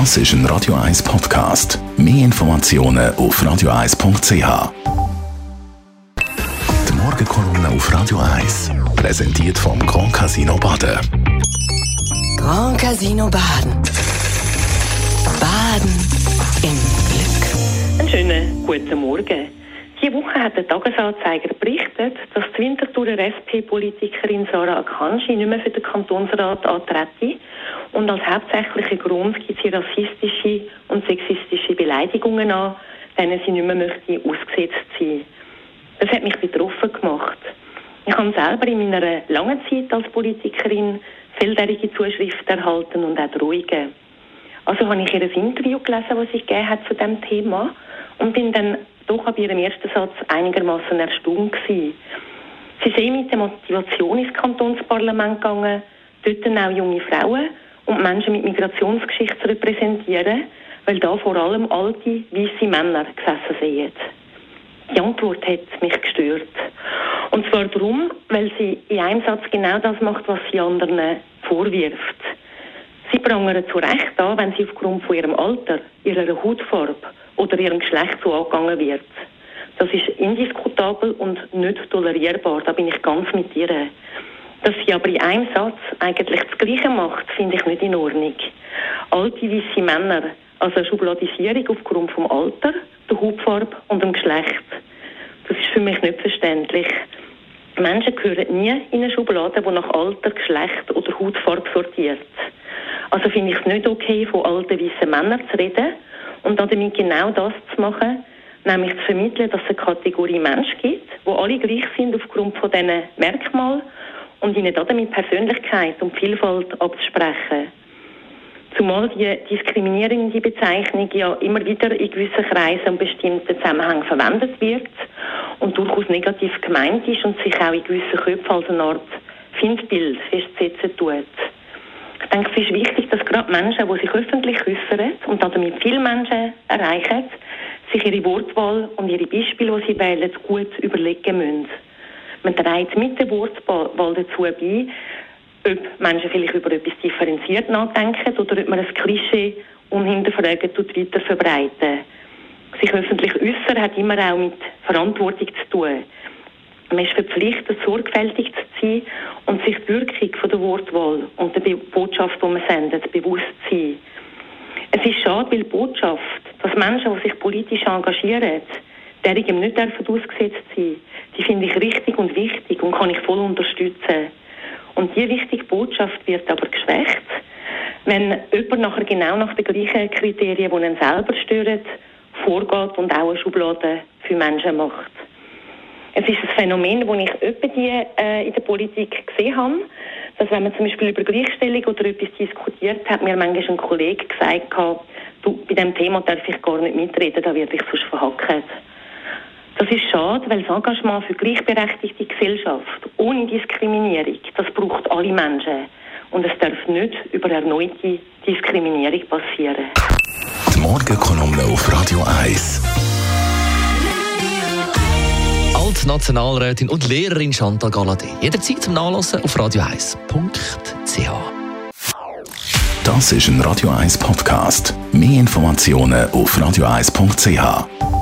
Das ist ein Radio 1 Podcast. Mehr Informationen auf radio1.ch. Die Morgenkolumne auf Radio 1 präsentiert vom Grand Casino Baden. Grand Casino Baden. Baden im Glück. Einen schönen guten Morgen. Diese Woche hat der Tagesanzeiger berichtet, dass die Winterthurer SP-Politikerin Sarah Akanji nicht mehr für den Kantonsrat antrete und als hauptsächlichen Grund gibt sie rassistische und sexistische Beleidigungen an, denen sie nicht mehr möchte ausgesetzt sein. Das hat mich betroffen gemacht. Ich habe selber in meiner langen Zeit als Politikerin vieljährige Zuschriften erhalten und auch Drohungen. Also habe ich ihr Interview gelesen, das sie gegeben hat zu diesem Thema und bin dann doch ab ihrem ersten Satz einigermaßen erstaunt gewesen. Sie sind mit der Motivation ins Kantonsparlament gegangen, dort auch junge Frauen und Menschen mit Migrationsgeschichte zu repräsentieren, weil da vor allem alte, weiße Männer gesessen sind. Die Antwort hat mich gestört. Und zwar darum, weil sie in einem Satz genau das macht, was sie anderen vorwirft. Sie prangern zu Recht an, wenn sie aufgrund von ihrem Alter, ihrer Hautfarbe oder ihrem Geschlecht so angegangen wird. Das ist indiskutabel und nicht tolerierbar. Da bin ich ganz mit ihr. Dass sie aber in einem Satz eigentlich das Gleiche macht, finde ich nicht in Ordnung. Alte weiße Männer, also eine Schubladisierung aufgrund vom Alter, der Hautfarbe und dem Geschlecht. Das ist für mich nicht verständlich. Menschen gehören nie in eine Schublade, die nach Alter, Geschlecht oder Hautfarbe sortiert. Also finde ich es nicht okay, von alten weißen Männern zu reden und damit genau das zu machen, nämlich zu vermitteln, dass es eine Kategorie Mensch gibt, wo alle gleich sind aufgrund von diesen Merkmalen und ihnen damit Persönlichkeit und Vielfalt abzusprechen. Zumal die diskriminierende Bezeichnung ja immer wieder in gewissen Kreisen und bestimmten Zusammenhängen verwendet wird und durchaus negativ gemeint ist und sich auch in gewissen Köpfen als eine Art Findbild festsetzen tut. Ich denke, es ist wichtig, dass gerade Menschen, die sich öffentlich äußern und damit viele Menschen erreichen, sich ihre Wortwahl und ihre Beispiele, die sie wählen, gut überlegen müssen. Man trägt mit der Wortwahl dazu bei, ob Menschen vielleicht über etwas differenziert nachdenken oder ob man ein Klischee unhinterfragt und weiter verbreiten. Sich öffentlich äußern hat immer auch mit Verantwortung zu tun. Man ist verpflichtet, sorgfältig zu sein und sich die Wirkung der Wortwahl und der Botschaft, die man sendet, bewusst zu sein. Es ist schade, weil die Botschaft, dass Menschen, die sich politisch engagieren, derigem nicht ausgesetzt sein die finde ich richtig und wichtig und kann ich voll unterstützen. Und diese wichtige Botschaft wird aber geschwächt, wenn jemand nachher genau nach den gleichen Kriterien, die ihn selber stören, vorgeht und auch eine Schublade für Menschen macht. Es ist ein Phänomen, das ich öppe die, äh, in der Politik gesehen habe, dass wenn man zum Beispiel über Gleichstellung oder etwas diskutiert, hat mir manchmal ein Kollege gesagt, du, bei diesem Thema darf ich gar nicht mitreden, da werde ich sonst verhackt. Das ist schade, weil das Engagement für gleichberechtigte Gesellschaft ohne Diskriminierung, das braucht alle Menschen. Und es darf nicht über erneute Diskriminierung passieren. Die Morgenkolumne auf Radio 1. Als Nationalrätin und Lehrerin Chantal Galadé. Jederzeit zum Nachlesen auf radio1.ch. Das ist ein Radio 1 Podcast. Mehr Informationen auf radio1.ch.